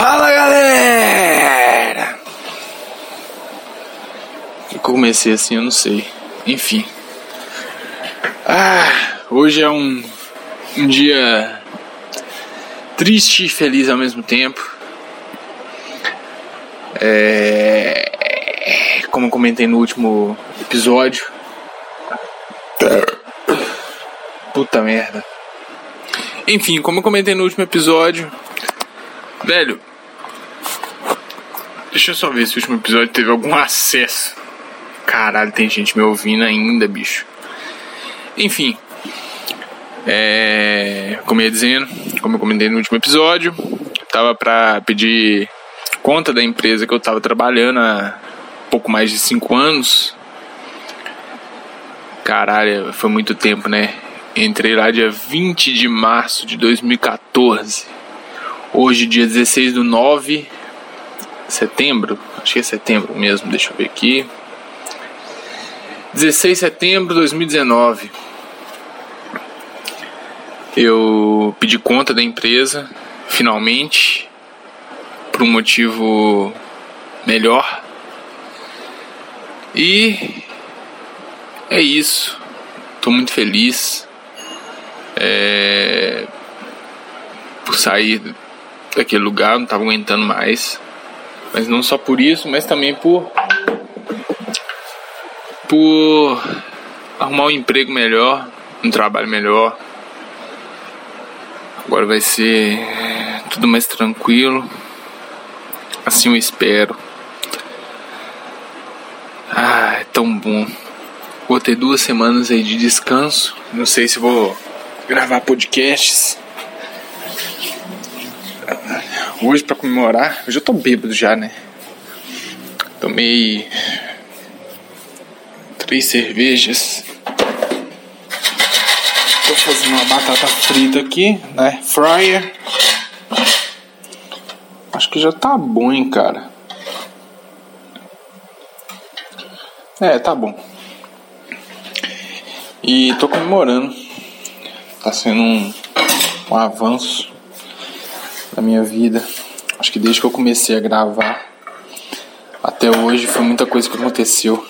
Fala galera! Eu comecei assim, eu não sei. Enfim. Ah, hoje é um, um dia triste e feliz ao mesmo tempo. É, como eu comentei no último episódio. Puta merda. Enfim, como eu comentei no último episódio, velho, deixa eu só ver se o último episódio teve algum acesso. Caralho, tem gente me ouvindo ainda, bicho. Enfim, é, como eu ia dizendo, como eu comentei no último episódio, tava pra pedir conta da empresa que eu tava trabalhando há pouco mais de 5 anos. Caralho, foi muito tempo, né? Entrei lá dia 20 de março de 2014. Hoje, dia 16 do 9 setembro. Acho que é setembro mesmo, deixa eu ver aqui. 16 de setembro de 2019. Eu pedi conta da empresa, finalmente, por um motivo melhor. E é isso. Tô muito feliz é, por sair daquele lugar, não estava aguentando mais. Mas não só por isso, mas também por por arrumar um emprego melhor, um trabalho melhor. Agora vai ser tudo mais tranquilo. Assim eu espero. Ah, é tão bom. Vou ter duas semanas aí de descanso. Não sei se vou gravar podcasts. Hoje para comemorar, eu já tô bêbado já, né? Tomei três cervejas. Tô fazendo uma batata frita aqui, né? Fryer. Acho que já tá bom, hein, cara. É, tá bom. E tô comemorando tá sendo um, um avanço na minha vida. Acho que desde que eu comecei a gravar até hoje foi muita coisa que aconteceu.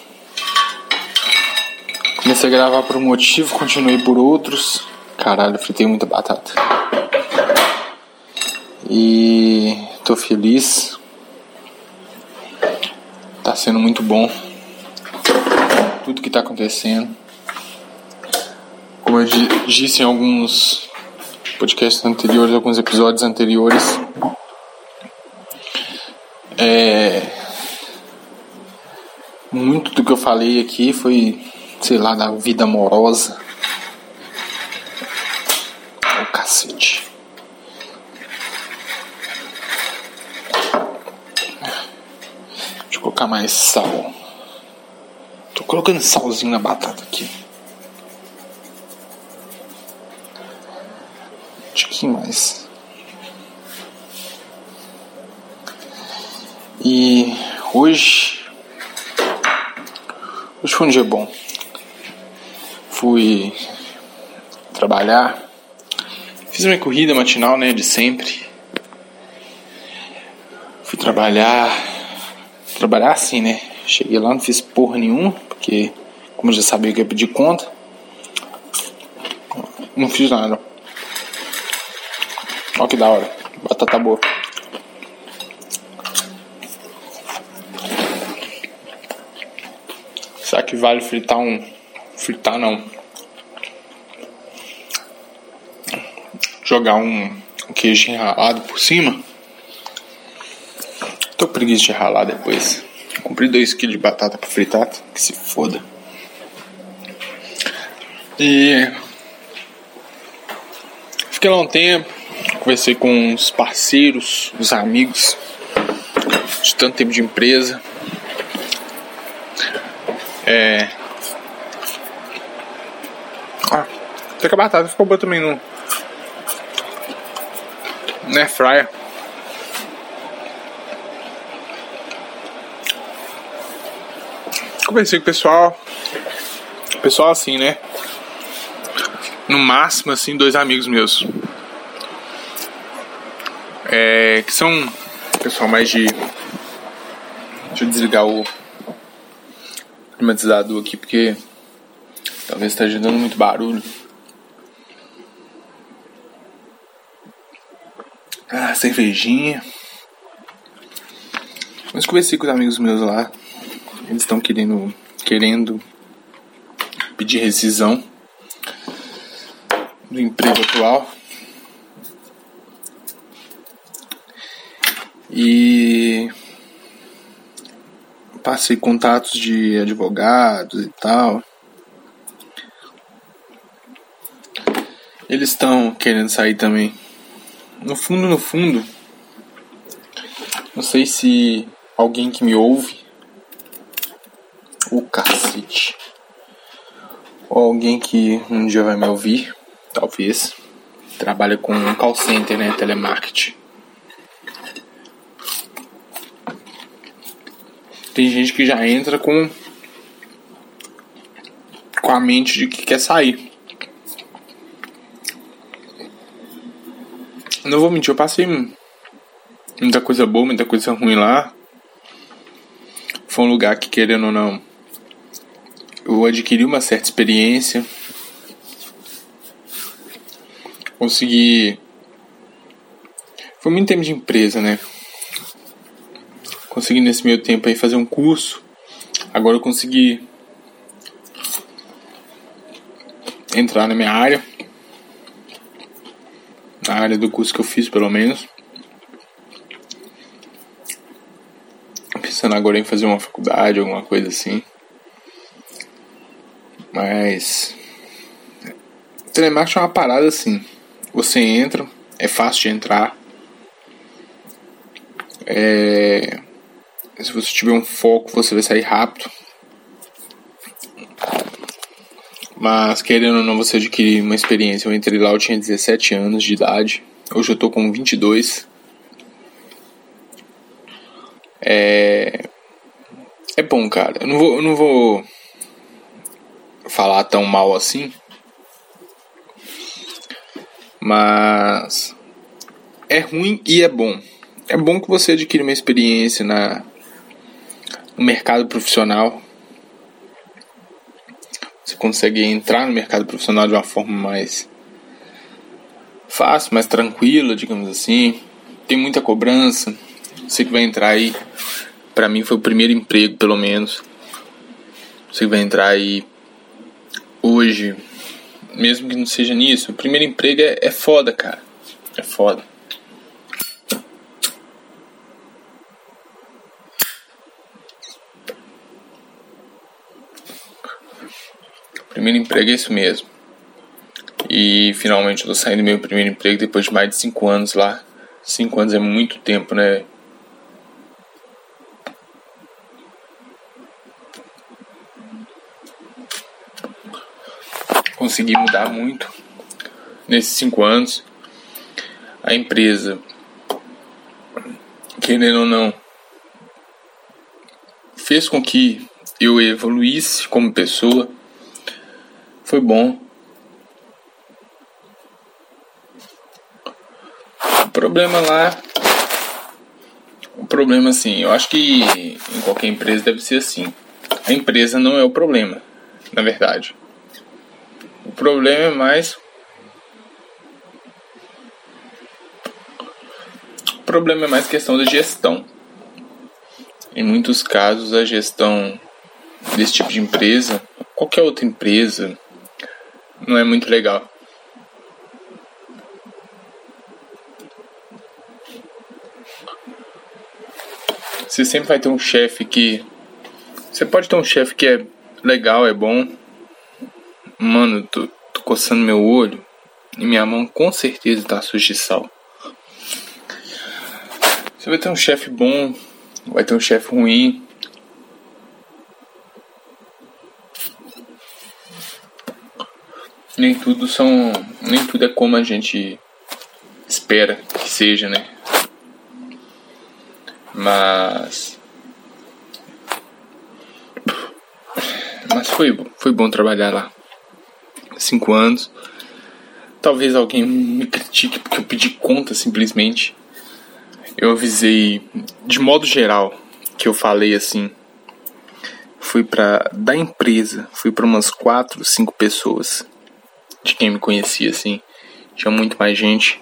Comecei a gravar por um motivo, continuei por outros. Caralho, fritei muita batata. E tô feliz. Tá sendo muito bom. Tudo que tá acontecendo. Como eu disse em alguns podcasts anteriores, alguns episódios anteriores, é, muito do que eu falei aqui foi, sei lá, da vida amorosa. O cacete. Deixa eu colocar mais sal. Tô colocando salzinho na batata aqui. Mais? E hoje. Hoje foi um dia bom. Fui trabalhar. Fiz minha corrida matinal, né? De sempre. Fui trabalhar. Trabalhar assim, né? Cheguei lá, não fiz porra nenhuma, porque como eu já sabia que ia pedir conta, não fiz nada. Olha que da hora. Batata boa. Será que vale fritar um. Fritar não. Jogar um, queijo enralado por cima? Tô preguiça de ralar depois. Comprei 2kg de batata pra fritar, que se foda. E. Fiquei lá um tempo conversei com os parceiros, os amigos de tanto tempo de empresa. É. Ah, até que a batata ficou boa também no. Né, fryer. Conversei com o pessoal. Pessoal assim, né? No máximo, assim, dois amigos meus é, que são Pessoal, mais de. Deixa eu desligar o climatizador aqui porque talvez esteja dando muito barulho. Ah, cervejinha. Mas conversei com os amigos meus lá. Eles estão querendo, querendo pedir rescisão do emprego atual. E passei contatos de advogados e tal. Eles estão querendo sair também. No fundo, no fundo, não sei se alguém que me ouve, o cacete, ou alguém que um dia vai me ouvir, talvez, trabalha com um call center, né, telemarketing. Tem gente que já entra com com a mente de que quer sair. Não vou mentir, eu passei muita coisa boa, muita coisa ruim lá. Foi um lugar que, querendo ou não, eu adquiri uma certa experiência. Consegui. Foi muito tempo de empresa, né? Consegui nesse meio tempo aí fazer um curso. Agora eu consegui entrar na minha área na área do curso que eu fiz, pelo menos. Pensando agora em fazer uma faculdade, alguma coisa assim. Mas. Telemarketing é uma parada assim. Você entra, é fácil de entrar. É, se você tiver um foco, você vai sair rápido. Mas querendo ou não, você adquirir uma experiência. Eu entrei lá, eu tinha 17 anos de idade. Hoje eu tô com 22. É. É bom, cara. Eu não vou, eu não vou falar tão mal assim. Mas. É ruim e é bom. É bom que você adquira uma experiência na, no mercado profissional você consegue entrar no mercado profissional de uma forma mais fácil, mais tranquila, digamos assim. Tem muita cobrança. Você que vai entrar aí, para mim foi o primeiro emprego, pelo menos. Você que vai entrar aí hoje, mesmo que não seja nisso, o primeiro emprego é, é foda, cara. É foda. Primeiro emprego é isso mesmo. E finalmente eu tô saindo do meu primeiro emprego depois de mais de 5 anos lá. 5 anos é muito tempo, né? Consegui mudar muito nesses 5 anos. A empresa, querendo ou não, fez com que eu evoluísse como pessoa foi bom. O problema lá. O problema, assim, eu acho que em qualquer empresa deve ser assim. A empresa não é o problema, na verdade. O problema é mais. O problema é mais questão da gestão. Em muitos casos, a gestão desse tipo de empresa, qualquer outra empresa, não é muito legal. Você sempre vai ter um chefe que. Você pode ter um chefe que é legal, é bom. Mano, tô, tô coçando meu olho e minha mão com certeza tá suja de sal. Você vai ter um chefe bom, vai ter um chefe ruim, nem tudo são. Nem tudo é como a gente espera que seja, né? Mas. Mas foi, foi bom trabalhar lá. Cinco anos. Talvez alguém me critique porque eu pedi conta simplesmente. eu avisei de modo geral que eu falei assim. Fui para da empresa, fui para umas quatro, cinco pessoas de quem me conhecia assim. Tinha muito mais gente.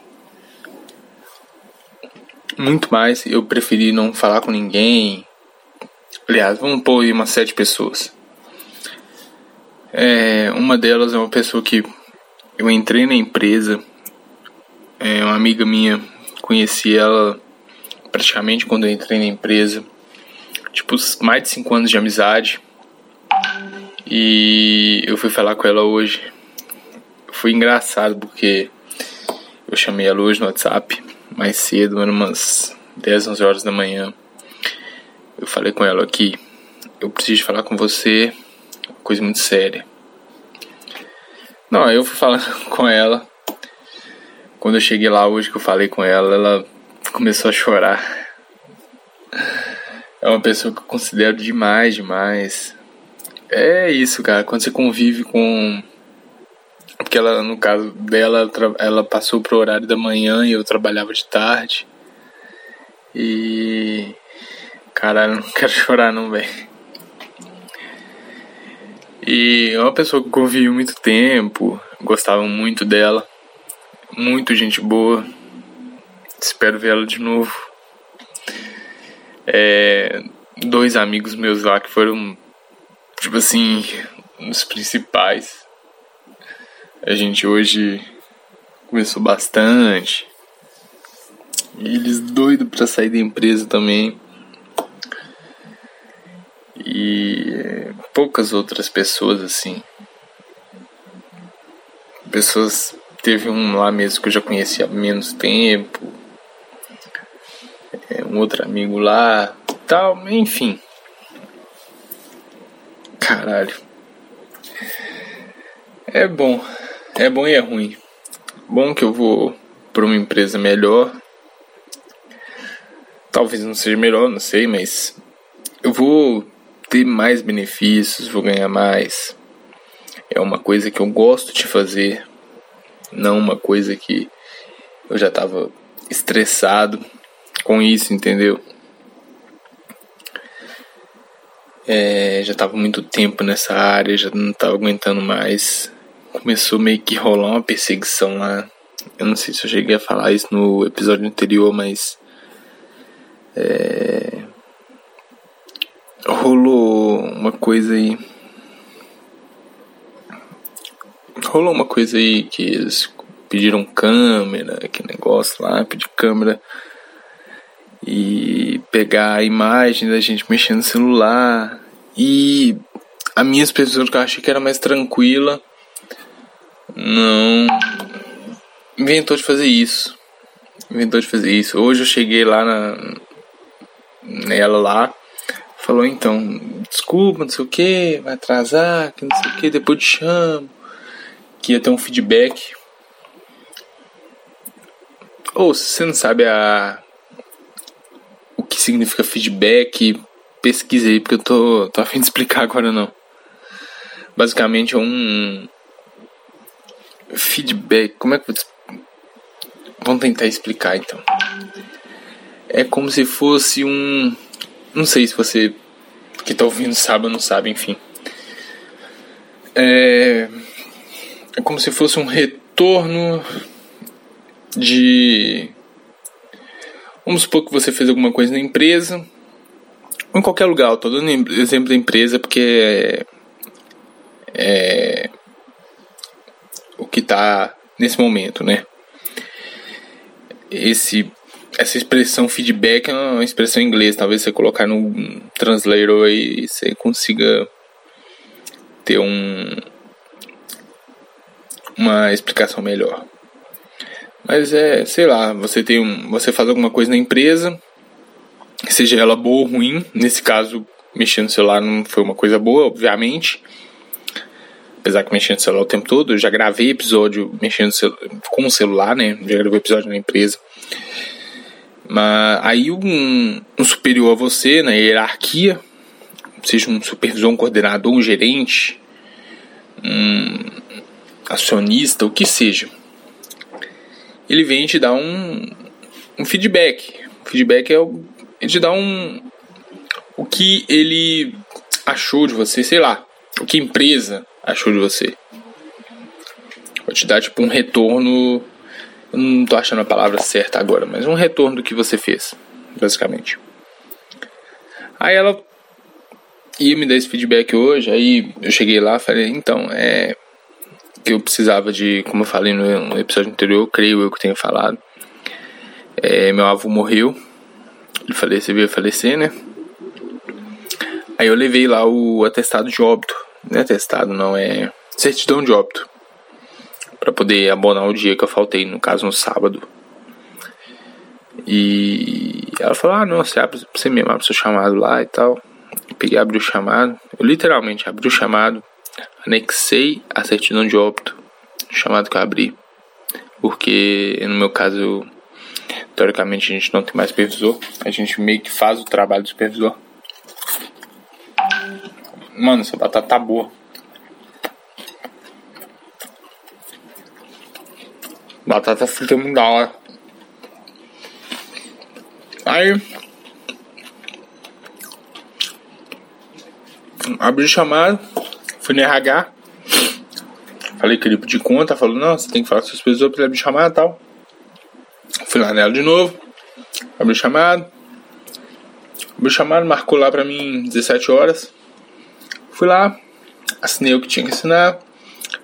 Muito mais. Eu preferi não falar com ninguém. Aliás, vamos pôr aí umas sete pessoas. É, uma delas é uma pessoa que eu entrei na empresa. É uma amiga minha, conheci ela praticamente quando eu entrei na empresa. Tipo, mais de 5 anos de amizade. E eu fui falar com ela hoje. Foi engraçado porque eu chamei ela hoje no WhatsApp, mais cedo, eram umas 10, 11 horas da manhã. Eu falei com ela aqui, eu preciso falar com você, coisa muito séria. Não, eu fui falar com ela. Quando eu cheguei lá hoje que eu falei com ela, ela começou a chorar. É uma pessoa que eu considero demais, demais. É isso, cara. Quando você convive com. Porque ela, no caso dela, ela passou pro horário da manhã e eu trabalhava de tarde. E. Caralho, não quero chorar não, velho. E é uma pessoa que eu convivi muito tempo, gostava muito dela. Muito gente boa. Espero ver ela de novo. É, dois amigos meus lá que foram, tipo assim, os principais. A gente hoje começou bastante. Eles doidos pra sair da empresa também. E poucas outras pessoas assim. Pessoas. Teve um lá mesmo que eu já conhecia há menos tempo é, um outro amigo lá, tal, enfim. Caralho. É bom. É bom e é ruim. Bom que eu vou para uma empresa melhor. Talvez não seja melhor, não sei, mas eu vou ter mais benefícios, vou ganhar mais. É uma coisa que eu gosto de fazer, não uma coisa que eu já estava estressado com isso, entendeu? É, já tava muito tempo nessa área, já não tava aguentando mais. Começou meio que rolar uma perseguição lá. Eu não sei se eu cheguei a falar isso no episódio anterior, mas. É, rolou uma coisa aí. Rolou uma coisa aí que eles pediram câmera, que negócio lá, pedir câmera e pegar a imagem da gente mexendo no celular. E a minha expressão que eu achei que era mais tranquila não inventou de fazer isso. Inventou de fazer isso. Hoje eu cheguei lá na nela lá, falou então, desculpa, não sei o que, vai atrasar, que não sei o que, depois te chamo. Que ia ter um feedback. Ou se você não sabe a que significa feedback, pesquise aí, porque eu tô, tô a fim de explicar agora não. Basicamente é um feedback. Como é que eu. Vamos tentar explicar então. É como se fosse um. Não sei se você que tá ouvindo sabe ou não sabe, enfim. É, é como se fosse um retorno de Vamos supor que você fez alguma coisa na empresa, ou em qualquer lugar. Estou dando exemplo da empresa porque é, é o que está nesse momento, né? Esse, essa expressão feedback é uma expressão em inglês. Talvez você colocar no translator aí você consiga ter um, uma explicação melhor. Mas é, sei lá, você tem um, você faz alguma coisa na empresa, seja ela boa ou ruim. Nesse caso, mexer no celular não foi uma coisa boa, obviamente. Apesar que mexendo no celular o tempo todo, eu já gravei episódio mexendo com o celular, né? Já gravei episódio na empresa. Mas aí um, um superior a você na hierarquia, seja um supervisor, um coordenador, um gerente, um acionista, o que seja ele vem te dar um, um feedback. feedback é o, ele te dá um. O que ele achou de você, sei lá. O que empresa achou de você. Vou te dar tipo um retorno. Eu não tô achando a palavra certa agora, mas um retorno do que você fez, basicamente. Aí ela ia me dar esse feedback hoje, aí eu cheguei lá falei, então, é. Que eu precisava de, como eu falei no episódio anterior, creio eu que tenho falado. É, meu avô morreu. Ele faleceu, veio falecer, né? Aí eu levei lá o atestado de óbito. Não é atestado, não, é certidão de óbito. Pra poder abonar o dia que eu faltei, no caso no sábado. E ela falou: Ah, não, você abre, você mesmo abre seu chamado lá e tal. Eu peguei, abri o chamado. Eu literalmente abri o chamado, anexei a certidão de óbito, chamado que eu abri. Porque no meu caso, teoricamente a gente não tem mais supervisor. A gente meio que faz o trabalho do supervisor. Mano, essa batata tá boa. Batata frita é muito da hora. Aí. Abri o chamado. Fui no RH. Falei que ele pediu conta. Falou: Não, você tem que falar com seus supervisor pra ele abrir chamado e tal. Fui lá nela de novo. Abri o chamado. Abri o chamado, marcou lá pra mim 17 horas. Fui lá, assinei o que tinha que assinar,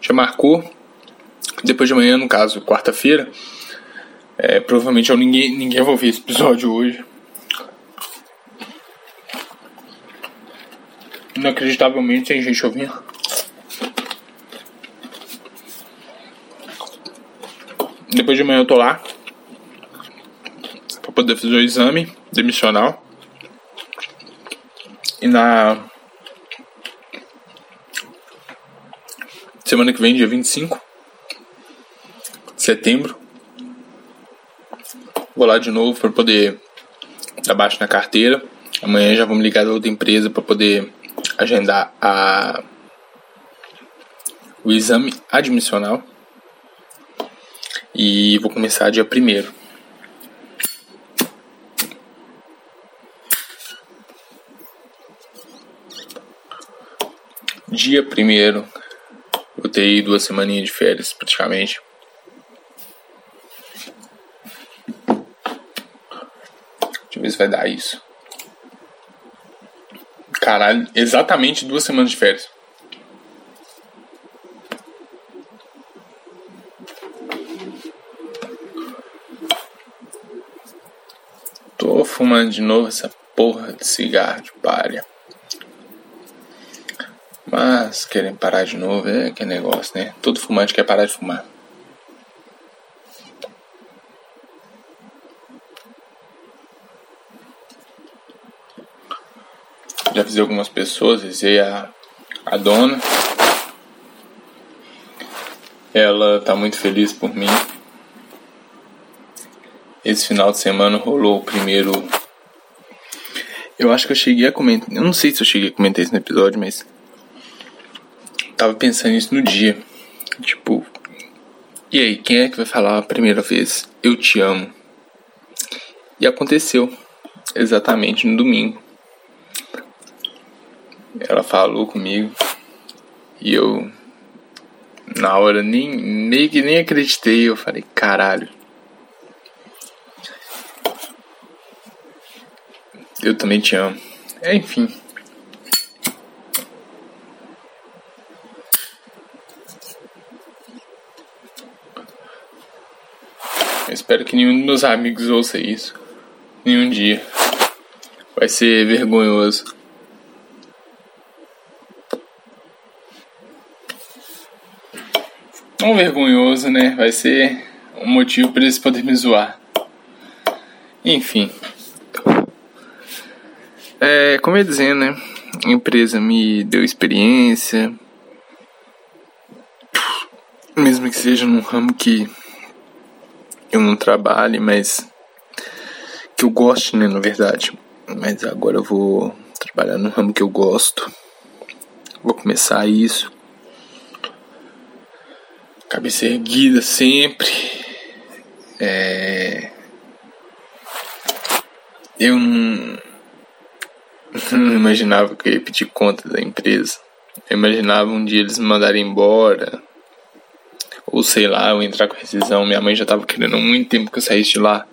já marcou. Depois de amanhã, no caso, quarta-feira, é, provavelmente eu, ninguém, ninguém vai ouvir esse episódio hoje. Inacreditavelmente tem gente ouvindo. Depois de amanhã eu tô lá para poder fazer o exame demissional. E na Semana que vem, dia 25 de setembro. Vou lá de novo para poder dar baixo na carteira. Amanhã já vou me ligar da outra empresa para poder agendar a o exame admissional. E vou começar dia 1 Dia 1 ter duas semaninhas de férias, praticamente. Deixa eu ver se vai dar isso. Caralho, exatamente duas semanas de férias. Tô fumando de novo essa porra de cigarro de palha. Mas querem parar de novo, é que negócio, né? Todo fumante quer parar de fumar. Já avisei algumas pessoas, avisei a, a dona. Ela tá muito feliz por mim. Esse final de semana rolou o primeiro. Eu acho que eu cheguei a comentar. Eu não sei se eu cheguei a comentar isso no episódio, mas tava pensando nisso no dia. Tipo, e aí, quem é que vai falar a primeira vez? Eu te amo. E aconteceu exatamente no domingo. Ela falou comigo e eu na hora nem meio que nem acreditei, eu falei, caralho. Eu também te amo. É, enfim. Espero que nenhum dos meus amigos ouça isso. Nenhum dia. Vai ser vergonhoso. Não vergonhoso, né? Vai ser um motivo para eles poderem me zoar. Enfim. É, como eu ia dizendo, né? A empresa me deu experiência. Mesmo que seja num ramo que eu não trabalhe, mas que eu goste, né, na verdade. Mas agora eu vou trabalhar no ramo que eu gosto. Vou começar isso. Cabeça erguida sempre. É... eu não, não imaginava que eu ia pedir conta da empresa. Eu imaginava um dia eles me mandarem embora. Ou sei lá, eu entrar com rescisão. Minha mãe já tava querendo muito tempo que eu saísse de lá.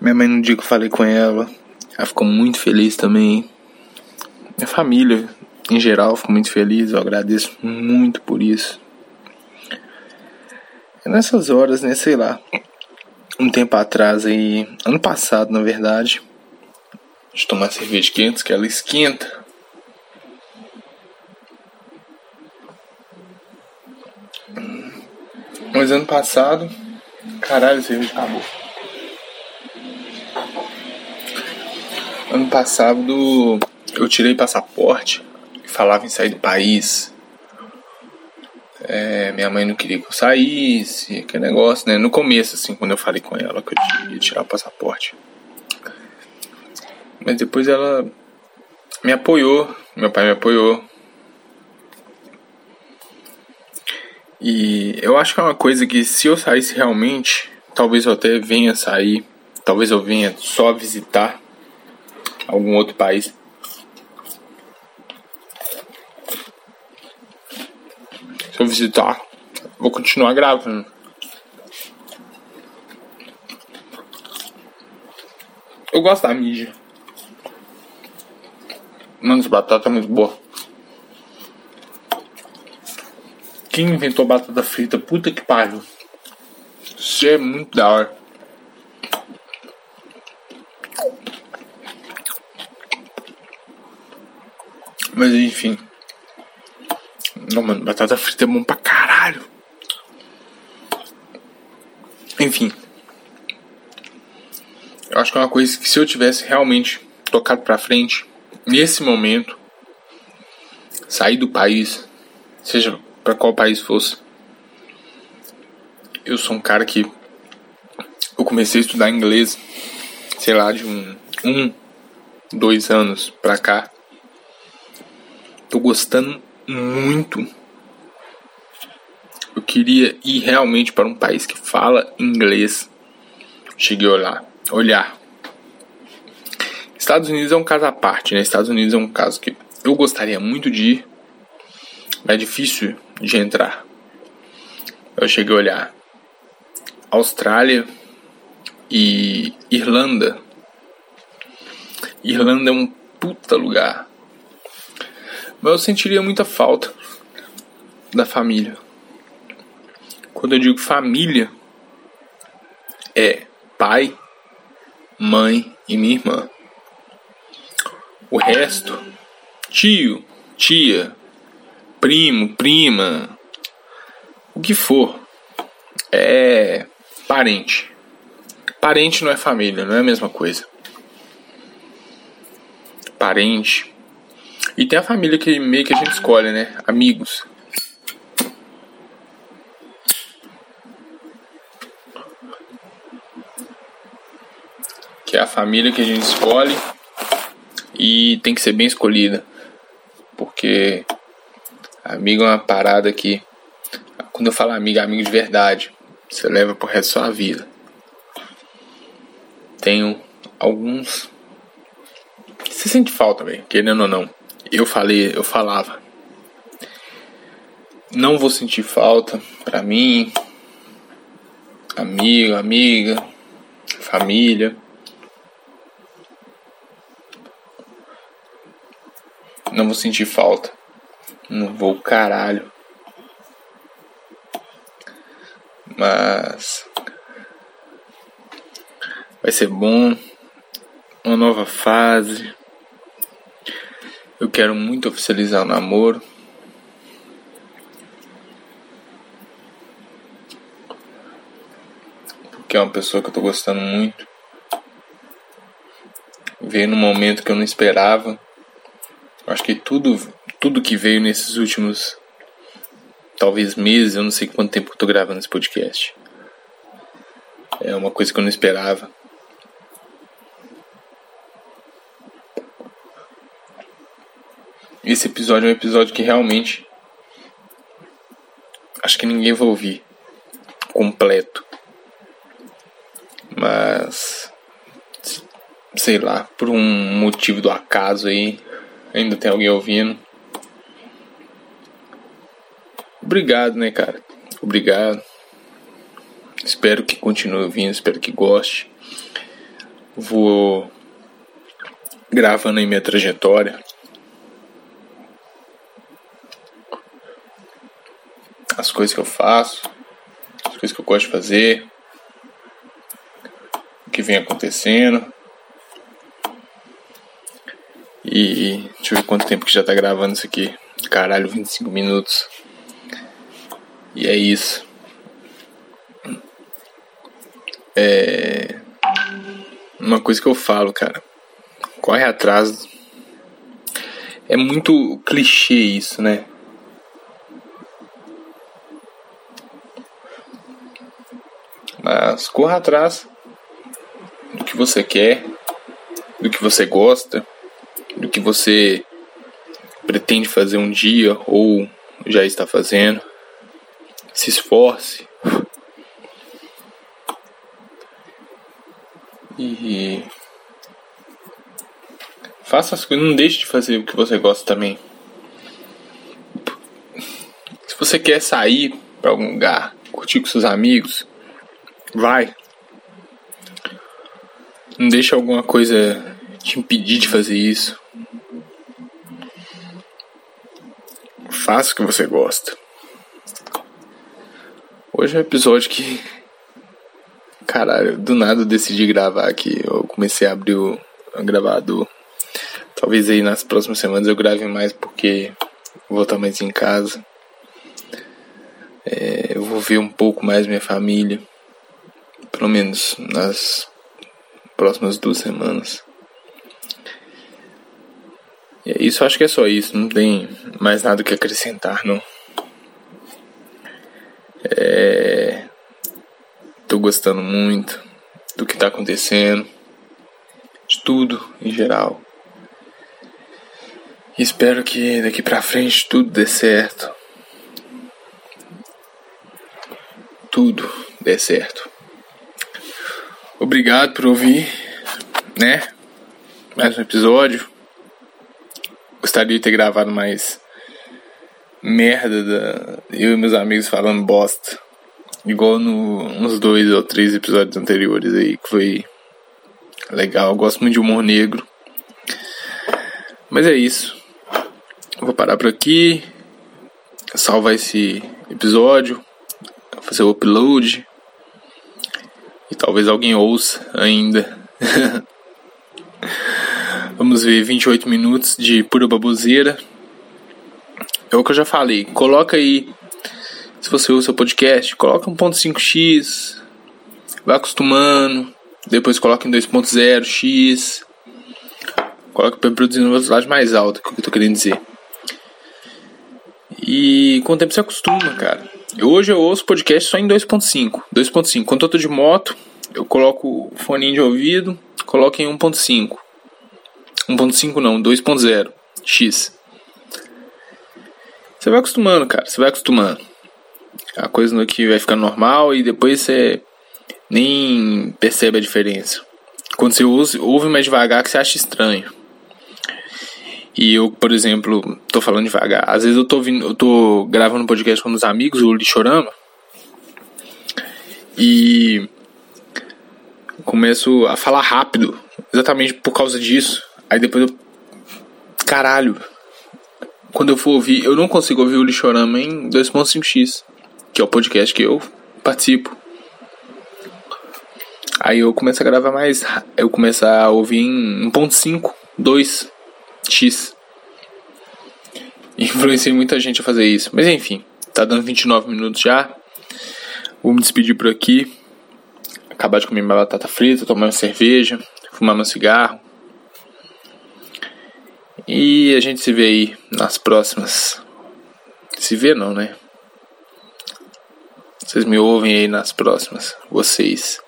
Minha mãe, no dia que eu falei com ela, ela ficou muito feliz também. Minha família, em geral, ficou muito feliz. Eu agradeço muito por isso. É nessas horas, né? Sei lá. Um tempo atrás aí, ano passado, na verdade, de tomar cerveja quente, que ela esquenta. Mas ano passado, caralho, a cerveja acabou. Ano passado eu tirei passaporte, falava em sair do país. É, minha mãe não queria que eu saísse, aquele negócio, né? No começo, assim, quando eu falei com ela que eu ia tirar o passaporte. Mas depois ela me apoiou, meu pai me apoiou. E eu acho que é uma coisa que se eu saísse realmente, talvez eu até venha sair, talvez eu venha só visitar algum outro país. Se eu visitar, vou continuar gravando. Eu gosto da mídia. Mano, essa batata é muito boa. Quem inventou batata frita? Puta que pariu. Isso é muito da hora. Mas enfim. Não, mano, batata frita é bom pra caralho. Enfim. Eu acho que é uma coisa que se eu tivesse realmente tocado pra frente, nesse momento, sair do país, seja para qual país fosse, eu sou um cara que eu comecei a estudar inglês, sei lá, de um, um dois anos pra cá. Tô gostando muito. Eu queria ir realmente para um país que fala inglês. Cheguei olhar. olhar. Estados Unidos é um caso à parte, né? Estados Unidos é um caso que eu gostaria muito de ir, mas é difícil de entrar. Eu cheguei a olhar Austrália e Irlanda. Irlanda é um puta lugar. Mas eu sentiria muita falta da família. Quando eu digo família, é pai, mãe e minha irmã. O resto, tio, tia, primo, prima, o que for, é parente. Parente não é família, não é a mesma coisa. Parente e tem a família que meio que a gente escolhe, né? Amigos. Que é a família que a gente escolhe e tem que ser bem escolhida. Porque amigo é uma parada que quando eu falo amigo, é amigo de verdade. Você leva pro resto da sua vida. Tenho alguns. Você sente falta, velho, querendo ou não eu falei, eu falava. Não vou sentir falta para mim, amigo, amiga, família. Não vou sentir falta. Não vou caralho. Mas vai ser bom. Uma nova fase. Eu quero muito oficializar o namoro. Porque é uma pessoa que eu tô gostando muito. Veio num momento que eu não esperava. Acho que tudo, tudo que veio nesses últimos talvez meses, eu não sei quanto tempo eu tô gravando esse podcast. É uma coisa que eu não esperava. Esse episódio é um episódio que realmente acho que ninguém vai ouvir completo. Mas se sei lá, por um motivo do acaso aí, ainda tem alguém ouvindo. Obrigado, né, cara? Obrigado. Espero que continue ouvindo, espero que goste. Vou gravando aí minha trajetória. As coisas que eu faço, as coisas que eu gosto de fazer, o que vem acontecendo. E deixa eu ver quanto tempo que já tá gravando isso aqui. Caralho, 25 minutos. E é isso. É. Uma coisa que eu falo, cara. Corre atrás. É muito clichê isso, né? Mas corra atrás do que você quer, do que você gosta do que você pretende fazer um dia ou já está fazendo. Se esforce. E faça as coisas, não deixe de fazer o que você gosta também. Se você quer sair para algum lugar, curtir com seus amigos, vai. Não deixe alguma coisa te impedir de fazer isso. Faça o que você gosta. Hoje é um episódio que. Caralho, do nada eu decidi gravar aqui. Eu comecei a abrir o gravador. Talvez aí nas próximas semanas eu grave mais porque vou estar mais em casa. É, eu vou ver um pouco mais minha família. Pelo menos nas próximas duas semanas. E é isso, acho que é só isso. Não tem mais nada que acrescentar, não. É... Tô gostando muito do que tá acontecendo. De tudo em geral. Espero que daqui pra frente tudo dê certo. Tudo dê certo. Obrigado por ouvir, né? Mais um episódio gostaria de ter gravado mais merda da eu e meus amigos falando bosta. Igual no, dois ou três episódios anteriores aí, que foi legal. Eu gosto muito de humor negro. Mas é isso. Vou parar por aqui. Salvar esse episódio. Fazer o upload. E talvez alguém ouça ainda. Vamos ver 28 minutos de pura baboseira. É o que eu já falei. Coloca aí, se você usa o podcast, coloca 1.5x, vai acostumando, depois coloca em 2.0x, coloca para produzir uma velocidade mais alta, que é o que eu tô querendo dizer. E com o tempo você acostuma, cara. Hoje eu ouço podcast só em 2.5. 2.5. Quando eu tô de moto, eu coloco o fone de ouvido, coloco em 1.5. 1.5 não, 2.0 X. Você vai acostumando, cara, você vai acostumando. A coisa no que vai ficar normal e depois você nem percebe a diferença. Quando você ouve, mais devagar que você acha estranho. E eu, por exemplo, tô falando devagar. Às vezes eu tô, eu tô gravando um podcast com os amigos, o Lixorama. E começo a falar rápido, exatamente por causa disso. Aí depois eu. Caralho. Quando eu for ouvir, eu não consigo ouvir o Lixorama em 2.5x, que é o podcast que eu participo. Aí eu começo a gravar mais. Eu começo a ouvir em 1.5, 2x. Influenciei muita gente a fazer isso. Mas enfim, tá dando 29 minutos já. Vou me despedir por aqui. Acabar de comer minha batata frita, tomar uma cerveja, fumar meu cigarro. E a gente se vê aí nas próximas. Se vê não, né? Vocês me ouvem aí nas próximas. Vocês.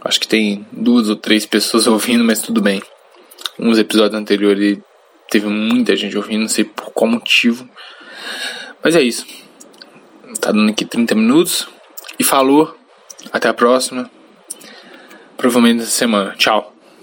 Acho que tem duas ou três pessoas ouvindo, mas tudo bem. Uns episódios anteriores teve muita gente ouvindo, não sei por qual motivo. Mas é isso. Tá dando aqui 30 minutos. E falou. Até a próxima. Provavelmente essa semana. Tchau.